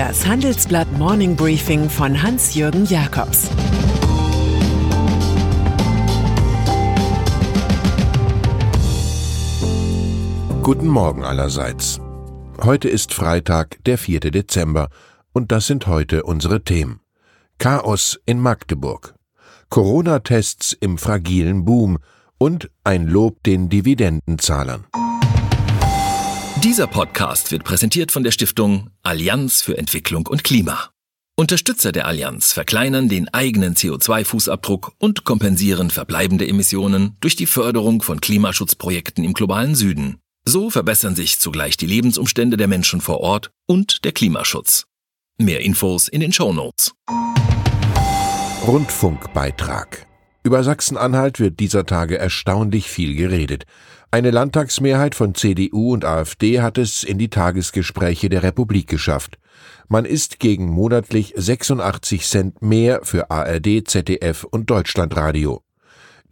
Das Handelsblatt Morning Briefing von Hans-Jürgen Jakobs Guten Morgen allerseits. Heute ist Freitag, der 4. Dezember, und das sind heute unsere Themen. Chaos in Magdeburg. Corona-Tests im fragilen Boom und ein Lob den Dividendenzahlern. Dieser Podcast wird präsentiert von der Stiftung Allianz für Entwicklung und Klima. Unterstützer der Allianz verkleinern den eigenen CO2-Fußabdruck und kompensieren verbleibende Emissionen durch die Förderung von Klimaschutzprojekten im globalen Süden. So verbessern sich zugleich die Lebensumstände der Menschen vor Ort und der Klimaschutz. Mehr Infos in den Show Notes. Rundfunkbeitrag. Über Sachsen-Anhalt wird dieser Tage erstaunlich viel geredet. Eine Landtagsmehrheit von CDU und AfD hat es in die Tagesgespräche der Republik geschafft. Man ist gegen monatlich 86 Cent mehr für ARD, ZDF und Deutschlandradio.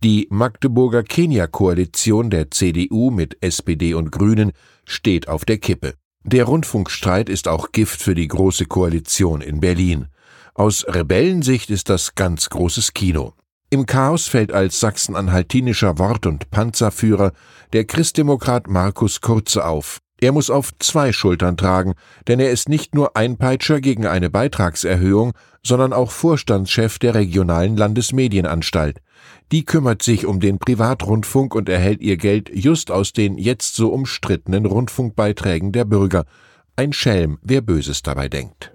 Die Magdeburger Kenia-Koalition der CDU mit SPD und Grünen steht auf der Kippe. Der Rundfunkstreit ist auch Gift für die Große Koalition in Berlin. Aus Rebellensicht ist das ganz großes Kino. Im Chaos fällt als sachsen-anhaltinischer Wort- und Panzerführer der Christdemokrat Markus Kurze auf. Er muss auf zwei Schultern tragen, denn er ist nicht nur Einpeitscher gegen eine Beitragserhöhung, sondern auch Vorstandschef der regionalen Landesmedienanstalt. Die kümmert sich um den Privatrundfunk und erhält ihr Geld just aus den jetzt so umstrittenen Rundfunkbeiträgen der Bürger. Ein Schelm, wer Böses dabei denkt.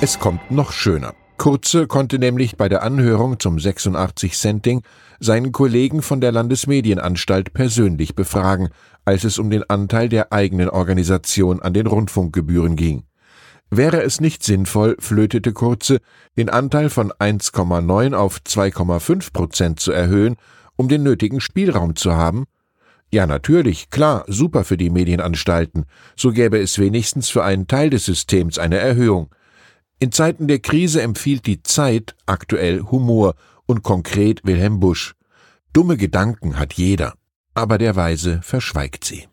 Es kommt noch schöner. Kurze konnte nämlich bei der Anhörung zum 86-Cent-Ding seinen Kollegen von der Landesmedienanstalt persönlich befragen, als es um den Anteil der eigenen Organisation an den Rundfunkgebühren ging. Wäre es nicht sinnvoll, flötete Kurze, den Anteil von 1,9 auf 2,5 Prozent zu erhöhen, um den nötigen Spielraum zu haben? Ja, natürlich, klar, super für die Medienanstalten, so gäbe es wenigstens für einen Teil des Systems eine Erhöhung. In Zeiten der Krise empfiehlt die Zeit aktuell Humor und konkret Wilhelm Busch. Dumme Gedanken hat jeder, aber der Weise verschweigt sie.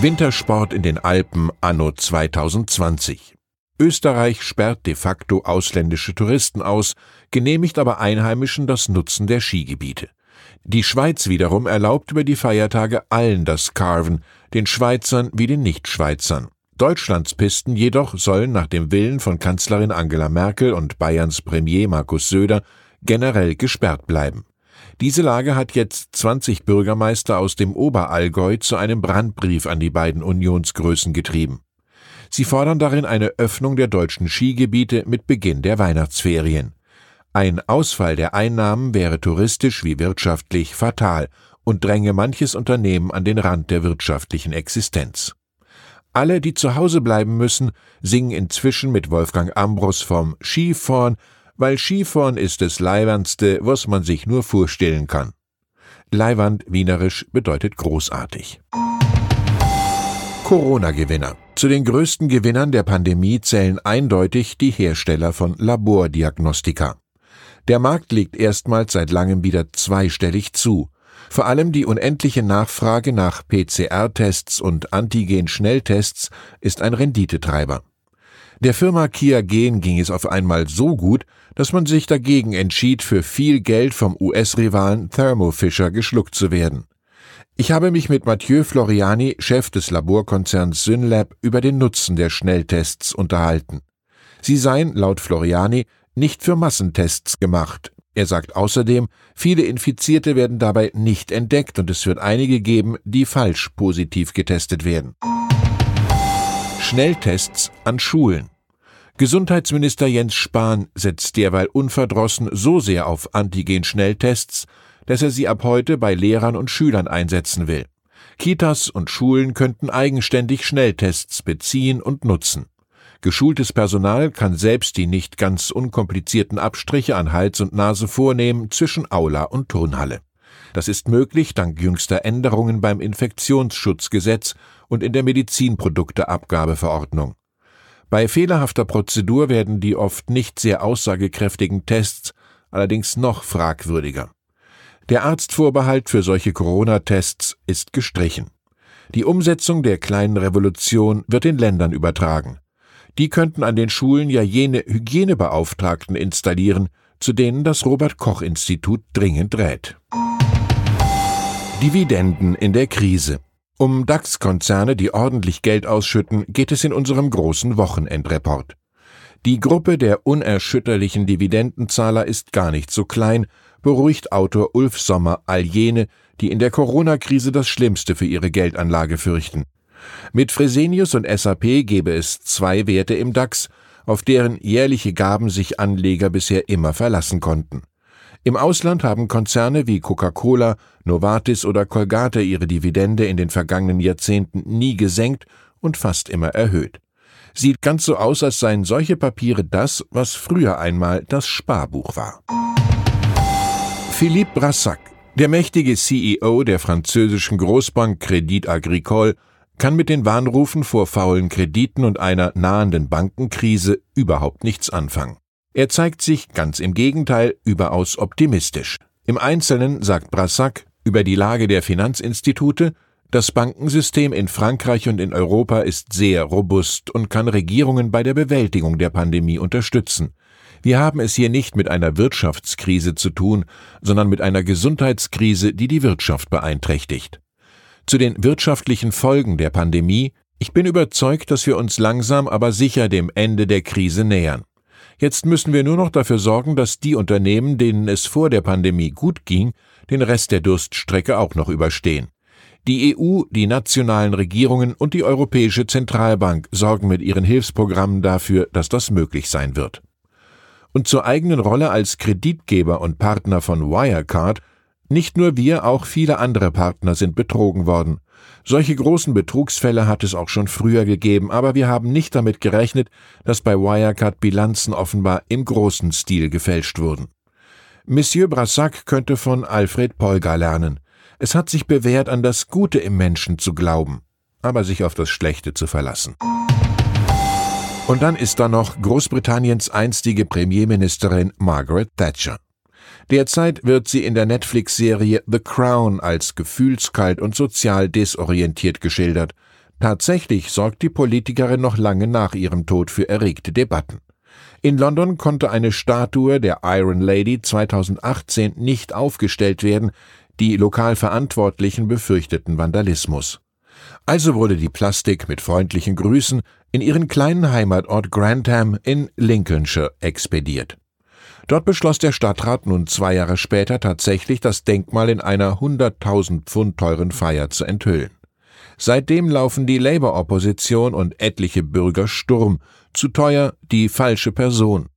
Wintersport in den Alpen anno 2020. Österreich sperrt de facto ausländische Touristen aus, genehmigt aber Einheimischen das Nutzen der Skigebiete. Die Schweiz wiederum erlaubt über die Feiertage allen das Carven, den Schweizern wie den Nichtschweizern. Deutschlands Pisten jedoch sollen nach dem Willen von Kanzlerin Angela Merkel und Bayerns Premier Markus Söder generell gesperrt bleiben. Diese Lage hat jetzt 20 Bürgermeister aus dem Oberallgäu zu einem Brandbrief an die beiden Unionsgrößen getrieben. Sie fordern darin eine Öffnung der deutschen Skigebiete mit Beginn der Weihnachtsferien. Ein Ausfall der Einnahmen wäre touristisch wie wirtschaftlich fatal und dränge manches Unternehmen an den Rand der wirtschaftlichen Existenz. Alle, die zu Hause bleiben müssen, singen inzwischen mit Wolfgang Ambros vom Skifahren, weil Skifahren ist das Leiwandste, was man sich nur vorstellen kann. Leiwand wienerisch bedeutet großartig. Corona-Gewinner. Zu den größten Gewinnern der Pandemie zählen eindeutig die Hersteller von Labordiagnostika. Der Markt liegt erstmals seit langem wieder zweistellig zu. Vor allem die unendliche Nachfrage nach PCR-Tests und Antigen-Schnelltests ist ein Renditetreiber. Der Firma Kia Gen ging es auf einmal so gut, dass man sich dagegen entschied, für viel Geld vom US-Rivalen Thermo Fisher geschluckt zu werden. Ich habe mich mit Mathieu Floriani, Chef des Laborkonzerns Synlab, über den Nutzen der Schnelltests unterhalten. Sie seien, laut Floriani, nicht für Massentests gemacht. Er sagt außerdem, viele Infizierte werden dabei nicht entdeckt und es wird einige geben, die falsch positiv getestet werden. Schnelltests an Schulen. Gesundheitsminister Jens Spahn setzt derweil unverdrossen so sehr auf Antigen-Schnelltests, dass er sie ab heute bei Lehrern und Schülern einsetzen will. Kitas und Schulen könnten eigenständig Schnelltests beziehen und nutzen. Geschultes Personal kann selbst die nicht ganz unkomplizierten Abstriche an Hals und Nase vornehmen zwischen Aula und Turnhalle. Das ist möglich dank jüngster Änderungen beim Infektionsschutzgesetz und in der Medizinprodukteabgabeverordnung. Bei fehlerhafter Prozedur werden die oft nicht sehr aussagekräftigen Tests allerdings noch fragwürdiger. Der Arztvorbehalt für solche Corona-Tests ist gestrichen. Die Umsetzung der kleinen Revolution wird den Ländern übertragen. Die könnten an den Schulen ja jene Hygienebeauftragten installieren, zu denen das Robert Koch Institut dringend rät. Dividenden in der Krise. Um DAX-Konzerne, die ordentlich Geld ausschütten, geht es in unserem großen Wochenendreport. Die Gruppe der unerschütterlichen Dividendenzahler ist gar nicht so klein, beruhigt Autor Ulf Sommer all jene, die in der Corona-Krise das Schlimmste für ihre Geldanlage fürchten. Mit Fresenius und SAP gäbe es zwei Werte im DAX, auf deren jährliche Gaben sich Anleger bisher immer verlassen konnten. Im Ausland haben Konzerne wie Coca-Cola, Novartis oder Colgate ihre Dividende in den vergangenen Jahrzehnten nie gesenkt und fast immer erhöht. Sieht ganz so aus, als seien solche Papiere das, was früher einmal das Sparbuch war. Philippe Brassac, der mächtige CEO der französischen Großbank Crédit Agricole, kann mit den Warnrufen vor faulen Krediten und einer nahenden Bankenkrise überhaupt nichts anfangen. Er zeigt sich ganz im Gegenteil überaus optimistisch. Im Einzelnen sagt Brassac über die Lage der Finanzinstitute, das Bankensystem in Frankreich und in Europa ist sehr robust und kann Regierungen bei der Bewältigung der Pandemie unterstützen. Wir haben es hier nicht mit einer Wirtschaftskrise zu tun, sondern mit einer Gesundheitskrise, die die Wirtschaft beeinträchtigt. Zu den wirtschaftlichen Folgen der Pandemie Ich bin überzeugt, dass wir uns langsam aber sicher dem Ende der Krise nähern. Jetzt müssen wir nur noch dafür sorgen, dass die Unternehmen, denen es vor der Pandemie gut ging, den Rest der Durststrecke auch noch überstehen. Die EU, die nationalen Regierungen und die Europäische Zentralbank sorgen mit ihren Hilfsprogrammen dafür, dass das möglich sein wird. Und zur eigenen Rolle als Kreditgeber und Partner von Wirecard nicht nur wir, auch viele andere Partner sind betrogen worden. Solche großen Betrugsfälle hat es auch schon früher gegeben, aber wir haben nicht damit gerechnet, dass bei Wirecard Bilanzen offenbar im großen Stil gefälscht wurden. Monsieur Brassac könnte von Alfred Polgar lernen. Es hat sich bewährt, an das Gute im Menschen zu glauben, aber sich auf das Schlechte zu verlassen. Und dann ist da noch Großbritanniens einstige Premierministerin Margaret Thatcher. Derzeit wird sie in der Netflix-Serie The Crown als gefühlskalt und sozial desorientiert geschildert. Tatsächlich sorgt die Politikerin noch lange nach ihrem Tod für erregte Debatten. In London konnte eine Statue der Iron Lady 2018 nicht aufgestellt werden, die lokal Verantwortlichen befürchteten Vandalismus. Also wurde die Plastik mit freundlichen Grüßen in ihren kleinen Heimatort Grantham in Lincolnshire expediert. Dort beschloss der Stadtrat nun zwei Jahre später tatsächlich, das Denkmal in einer 100.000 Pfund teuren Feier zu enthüllen. Seitdem laufen die Labour-Opposition und etliche Bürger Sturm. Zu teuer die falsche Person.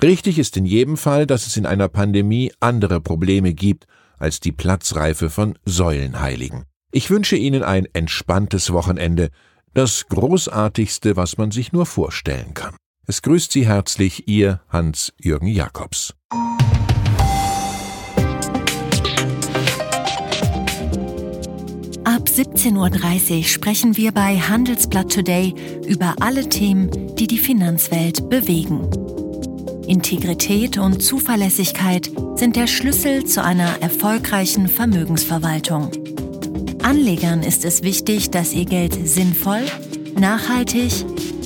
Richtig ist in jedem Fall, dass es in einer Pandemie andere Probleme gibt als die Platzreife von Säulenheiligen. Ich wünsche Ihnen ein entspanntes Wochenende, das großartigste, was man sich nur vorstellen kann. Es grüßt Sie herzlich Ihr Hans-Jürgen Jakobs. Ab 17.30 Uhr sprechen wir bei Handelsblatt Today über alle Themen, die die Finanzwelt bewegen. Integrität und Zuverlässigkeit sind der Schlüssel zu einer erfolgreichen Vermögensverwaltung. Anlegern ist es wichtig, dass ihr Geld sinnvoll, nachhaltig